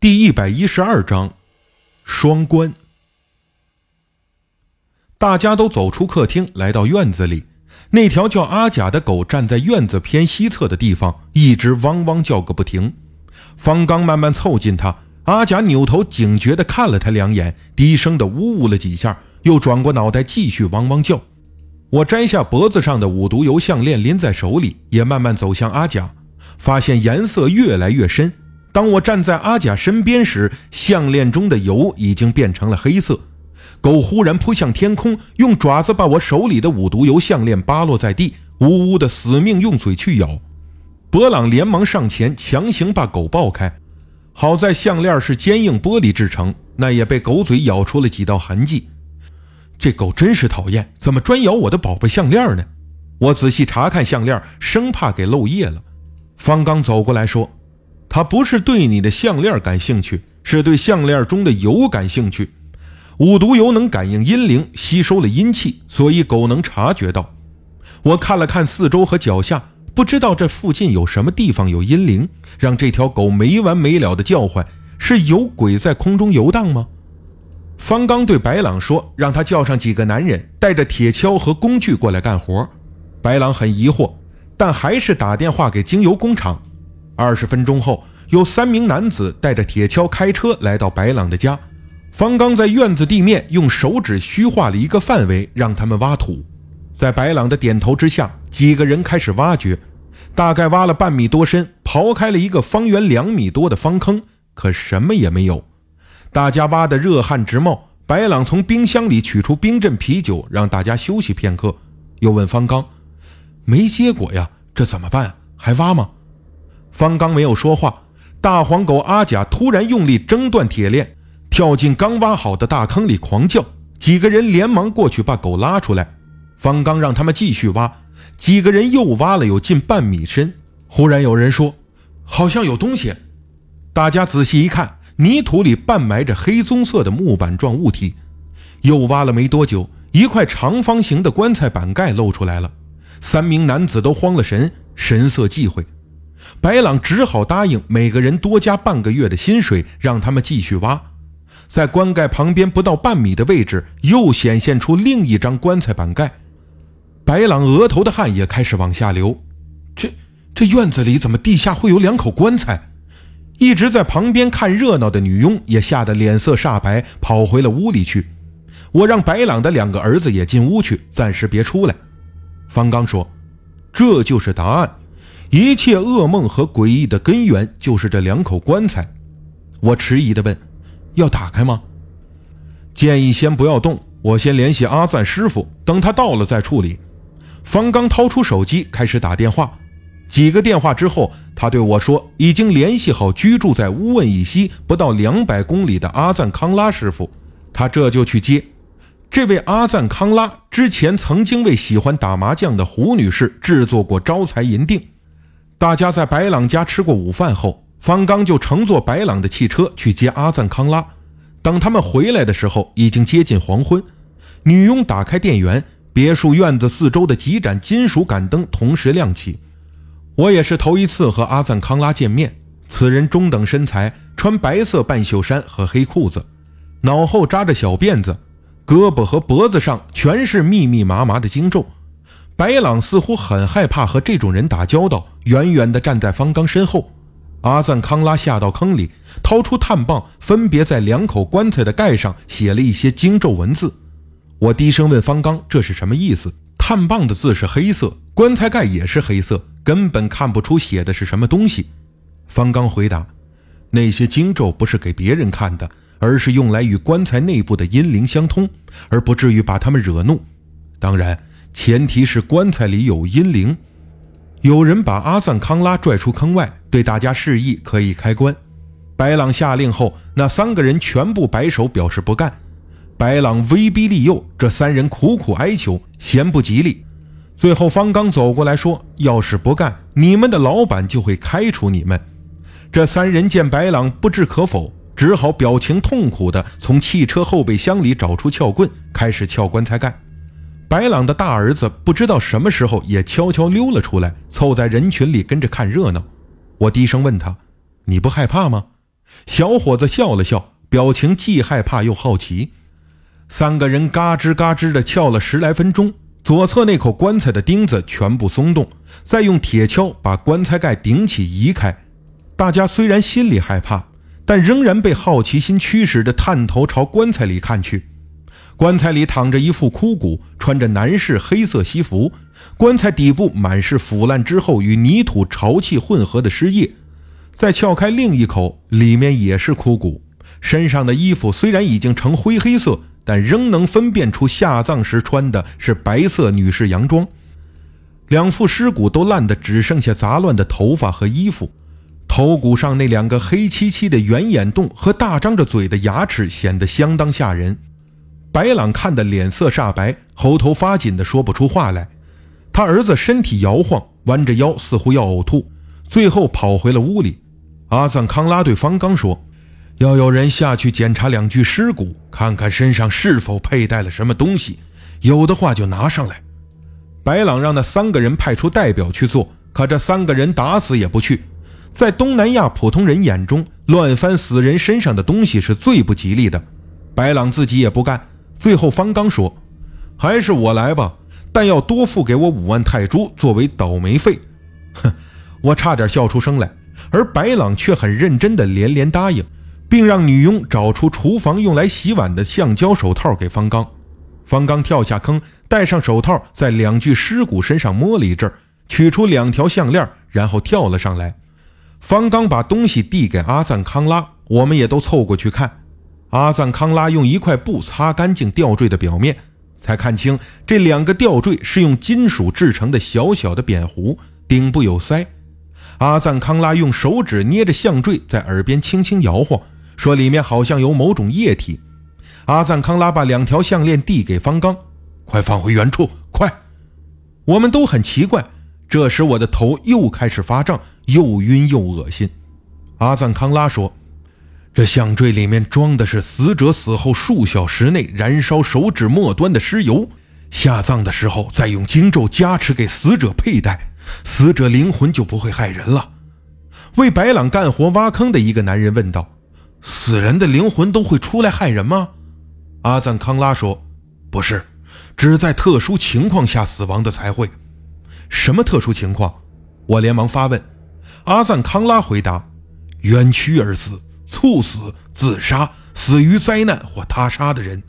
第一百一十二章，双关。大家都走出客厅，来到院子里。那条叫阿甲的狗站在院子偏西侧的地方，一直汪汪叫个不停。方刚慢慢凑近它，阿甲扭头警觉地看了他两眼，低声地呜呜了几下，又转过脑袋继续汪汪叫。我摘下脖子上的五毒油项链，拎在手里，也慢慢走向阿甲，发现颜色越来越深。当我站在阿甲身边时，项链中的油已经变成了黑色。狗忽然扑向天空，用爪子把我手里的五毒油项链扒落在地，呜呜的死命用嘴去咬。博朗连忙上前，强行把狗抱开。好在项链是坚硬玻璃制成，那也被狗嘴咬出了几道痕迹。这狗真是讨厌，怎么专咬我的宝贝项链呢？我仔细查看项链，生怕给漏液了。方刚走过来说。他不是对你的项链感兴趣，是对项链中的油感兴趣。五毒油能感应阴灵，吸收了阴气，所以狗能察觉到。我看了看四周和脚下，不知道这附近有什么地方有阴灵，让这条狗没完没了的叫唤。是有鬼在空中游荡吗？方刚对白朗说：“让他叫上几个男人，带着铁锹和工具过来干活。”白朗很疑惑，但还是打电话给精油工厂。二十分钟后，有三名男子带着铁锹开车来到白朗的家。方刚在院子地面用手指虚画了一个范围，让他们挖土。在白朗的点头之下，几个人开始挖掘。大概挖了半米多深，刨开了一个方圆两米多的方坑，可什么也没有。大家挖得热汗直冒。白朗从冰箱里取出冰镇啤酒，让大家休息片刻，又问方刚：“没结果呀，这怎么办？还挖吗？”方刚没有说话，大黄狗阿甲突然用力挣断铁链，跳进刚挖好的大坑里狂叫。几个人连忙过去把狗拉出来。方刚让他们继续挖，几个人又挖了有近半米深。忽然有人说：“好像有东西。”大家仔细一看，泥土里半埋着黑棕色的木板状物体。又挖了没多久，一块长方形的棺材板盖露出来了。三名男子都慌了神，神色忌讳。白朗只好答应每个人多加半个月的薪水，让他们继续挖。在棺盖旁边不到半米的位置，又显现出另一张棺材板盖。白朗额头的汗也开始往下流。这这院子里怎么地下会有两口棺材？一直在旁边看热闹的女佣也吓得脸色煞白，跑回了屋里去。我让白朗的两个儿子也进屋去，暂时别出来。方刚说：“这就是答案。”一切噩梦和诡异的根源就是这两口棺材。我迟疑地问：“要打开吗？”建议先不要动，我先联系阿赞师傅，等他到了再处理。方刚掏出手机开始打电话。几个电话之后，他对我说：“已经联系好居住在乌问以西不到两百公里的阿赞康拉师傅，他这就去接。这位阿赞康拉之前曾经为喜欢打麻将的胡女士制作过招财银锭。”大家在白朗家吃过午饭后，方刚就乘坐白朗的汽车去接阿赞康拉。等他们回来的时候，已经接近黄昏。女佣打开电源，别墅院子四周的几盏金属杆灯同时亮起。我也是头一次和阿赞康拉见面。此人中等身材，穿白色半袖衫和黑裤子，脑后扎着小辫子，胳膊和脖子上全是密密麻麻的经皱。白朗似乎很害怕和这种人打交道，远远地站在方刚身后。阿赞康拉下到坑里，掏出炭棒，分别在两口棺材的盖上写了一些经咒文字。我低声问方刚：“这是什么意思？”炭棒的字是黑色，棺材盖也是黑色，根本看不出写的是什么东西。方刚回答：“那些经咒不是给别人看的，而是用来与棺材内部的阴灵相通，而不至于把他们惹怒。当然。”前提是棺材里有阴灵。有人把阿赞康拉拽出坑外，对大家示意可以开棺。白朗下令后，那三个人全部摆手表示不干。白朗威逼利诱，这三人苦苦哀求，嫌不吉利。最后，方刚走过来说：“要是不干，你们的老板就会开除你们。”这三人见白朗不置可否，只好表情痛苦地从汽车后备箱里找出撬棍，开始撬棺材盖。白朗的大儿子不知道什么时候也悄悄溜了出来，凑在人群里跟着看热闹。我低声问他：“你不害怕吗？”小伙子笑了笑，表情既害怕又好奇。三个人嘎吱嘎吱地撬了十来分钟，左侧那口棺材的钉子全部松动，再用铁锹把棺材盖顶起移开。大家虽然心里害怕，但仍然被好奇心驱使着探头朝棺材里看去。棺材里躺着一副枯骨，穿着男士黑色西服。棺材底部满是腐烂之后与泥土潮气混合的尸液。再撬开另一口，里面也是枯骨。身上的衣服虽然已经呈灰黑色，但仍能分辨出下葬时穿的是白色女士洋装。两副尸骨都烂得只剩下杂乱的头发和衣服。头骨上那两个黑漆漆的圆眼洞和大张着嘴的牙齿显得相当吓人。白朗看得脸色煞白，喉头发紧的说不出话来。他儿子身体摇晃，弯着腰，似乎要呕吐，最后跑回了屋里。阿赞康拉对方刚说：“要有人下去检查两具尸骨，看看身上是否佩戴了什么东西，有的话就拿上来。”白朗让那三个人派出代表去做，可这三个人打死也不去。在东南亚普通人眼中，乱翻死人身上的东西是最不吉利的。白朗自己也不干。最后，方刚说：“还是我来吧，但要多付给我五万泰铢作为倒霉费。”哼，我差点笑出声来。而白朗却很认真地连连答应，并让女佣找出厨房用来洗碗的橡胶手套给方刚。方刚跳下坑，戴上手套，在两具尸骨身上摸了一阵，取出两条项链，然后跳了上来。方刚把东西递给阿赞康拉，我们也都凑过去看。阿赞康拉用一块布擦干净吊坠的表面，才看清这两个吊坠是用金属制成的小小的扁壶，顶部有塞。阿赞康拉用手指捏着项坠，在耳边轻轻摇晃，说：“里面好像有某种液体。”阿赞康拉把两条项链递给方刚：“快放回原处，快！”我们都很奇怪。这时我的头又开始发胀，又晕又恶心。阿赞康拉说。这项坠里面装的是死者死后数小时内燃烧手指末端的尸油，下葬的时候再用经咒加持给死者佩戴，死者灵魂就不会害人了。为白朗干活挖坑的一个男人问道：“死人的灵魂都会出来害人吗？”阿赞康拉说：“不是，只在特殊情况下死亡的才会。什么特殊情况？”我连忙发问。阿赞康拉回答：“冤屈而死。”猝死、自杀、死于灾难或他杀的人。